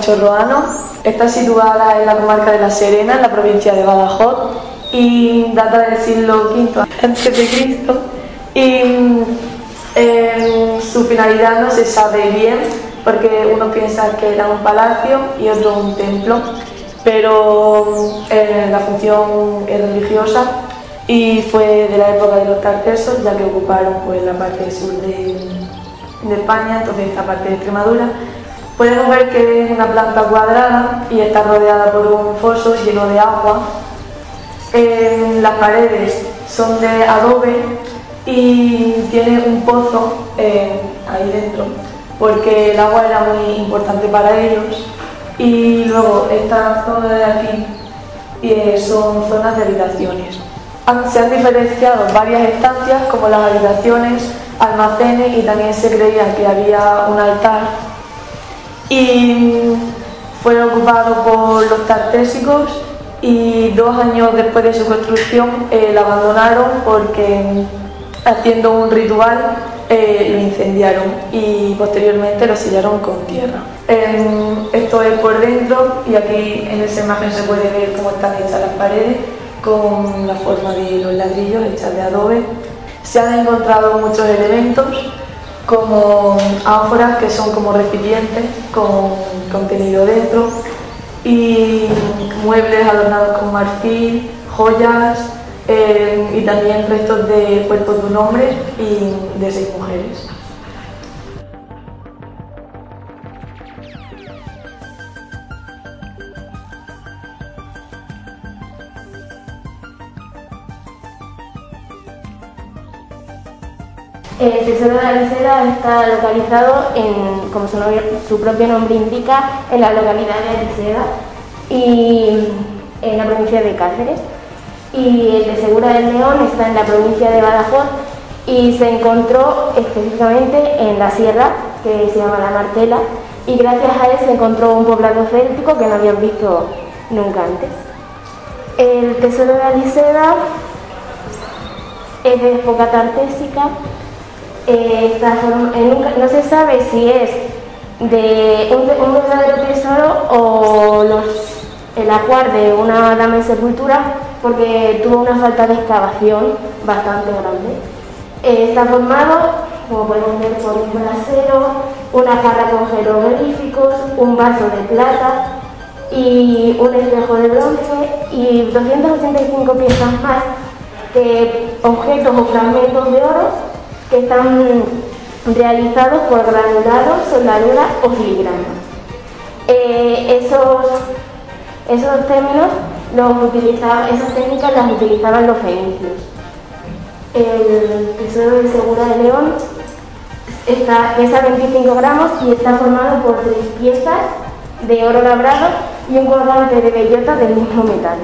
Chorroano está situada en la comarca de La Serena, en la provincia de Badajoz, y data del siglo V a.C. Y su finalidad no se sabe bien, porque uno piensa que era un palacio y otro un templo, pero eh, la función es religiosa y fue de la época de los tartesos, ya que ocuparon pues, la parte sur de, de España, entonces esta parte de Extremadura. Podemos ver que es una planta cuadrada y está rodeada por un foso lleno de agua. Las paredes son de adobe y tiene un pozo eh, ahí dentro porque el agua era muy importante para ellos. Y luego esta zona de aquí eh, son zonas de habitaciones. Se han diferenciado varias estancias como las habitaciones, almacenes y también se creía que había un altar y fue ocupado por los tartésicos y dos años después de su construcción eh, la abandonaron porque haciendo un ritual eh, lo incendiaron y posteriormente lo sellaron con tierra. esto es por dentro y aquí en esa imagen se puede ver cómo están hechas las paredes con la forma de los ladrillos hechas de adobe. Se han encontrado muchos elementos como ánforas que son como recipientes con contenido dentro y muebles adornados con marfil, joyas eh, y también restos de cuerpos de un hombre y de seis mujeres. El Tesoro de Aliseda está localizado, en, como su, propio nombre indica, en la localidad de Aliseda y en la provincia de Cáceres. Y el de Segura del León está en la provincia de Badajoz y se encontró específicamente en la sierra, que se llama La Martela, y gracias a él se encontró un poblado céltico que no habían visto nunca antes. El Tesoro de Aliseda es de época tartésica eh, no se sabe si es de un, verdadero tesoro o el ajuar de una dama en sepultura porque tuvo una falta de excavación bastante grande. Eh, está formado, como podemos ver, por un brasero, una jarra con jeroglíficos, un vaso de plata y un espejo de bronce y 285 piezas más de objetos o fragmentos de oro que están realizados por granulado, soldadura o filigrana. Eh, esos, esos términos esas técnicas las utilizaban los fenicios. El tesoro de Segura de León está, pesa 25 gramos y está formado por tres piezas de oro labrado y un colgante de bellota del mismo metal.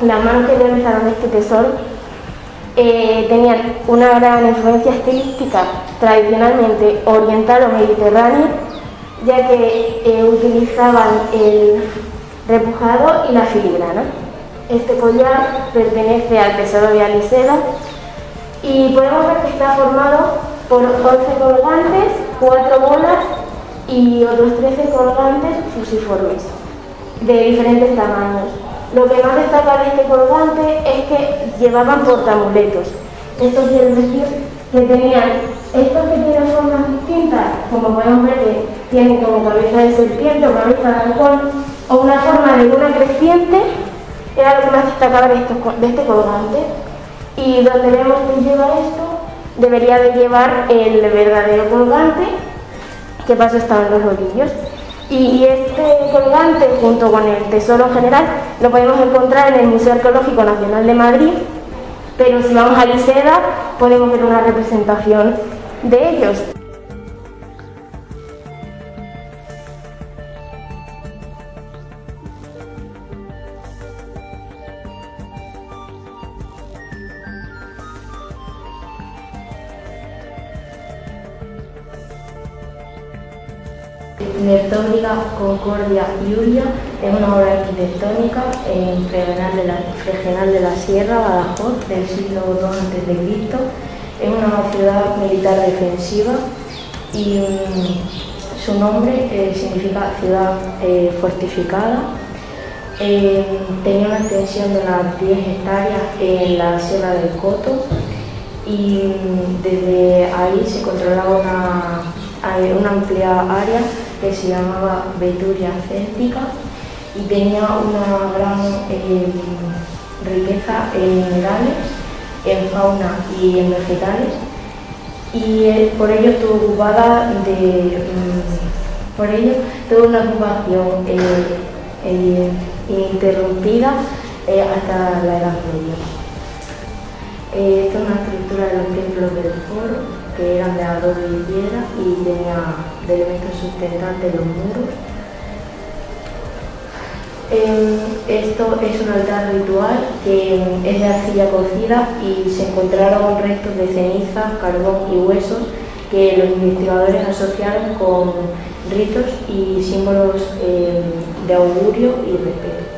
Las manos que realizaron este tesoro eh, tenían una gran influencia estilística tradicionalmente oriental o mediterránea, ya que eh, utilizaban el repujado y la filigrana. Este collar pertenece al tesoro de Aliseda y podemos ver que está formado por 11 colgantes, 4 bolas y otros 13 colgantes fusiformes de diferentes tamaños. Lo que más destaca de este colgante es que llevaban portamuletos. Estos decir que tenían estos que tienen formas distintas, como podemos ver que tienen como cabeza de serpiente o cabeza de halcón, o una forma de luna creciente, era lo que más destacaba de, este colgante. Y donde vemos que lleva esto, debería de llevar el verdadero colgante, que paso estaba en los rodillos. Y este colgante, junto con el tesoro general, lo podemos encontrar en el Museo Arqueológico Nacional de Madrid pero si vamos a Liseda podemos ver una representación de ellos. Arquitectónica Concordia Iulia es una obra arquitectónica en regional de, la, regional de la Sierra, Badajoz, del siglo II a.C. Es una ciudad militar defensiva y um, su nombre eh, significa ciudad eh, fortificada. Eh, tenía una extensión de unas 10 hectáreas en la Sierra del Coto y um, desde ahí se controlaba una, una amplia área que se llamaba Beturia céltica y tenía una gran eh, riqueza en minerales, en fauna y en vegetales y eh, por ello ocupada de mm, por ello tuvo una ocupación eh, ininterrumpida hasta la Edad Media. esta es una estructura de los templos del foro que eran de adobe y piedra y tenía de elementos sustentantes los muros. Esto es un altar ritual que es de arcilla cocida y se encontraron restos de ceniza, carbón y huesos que los investigadores asociaron con ritos y símbolos em, de augurio y respeto.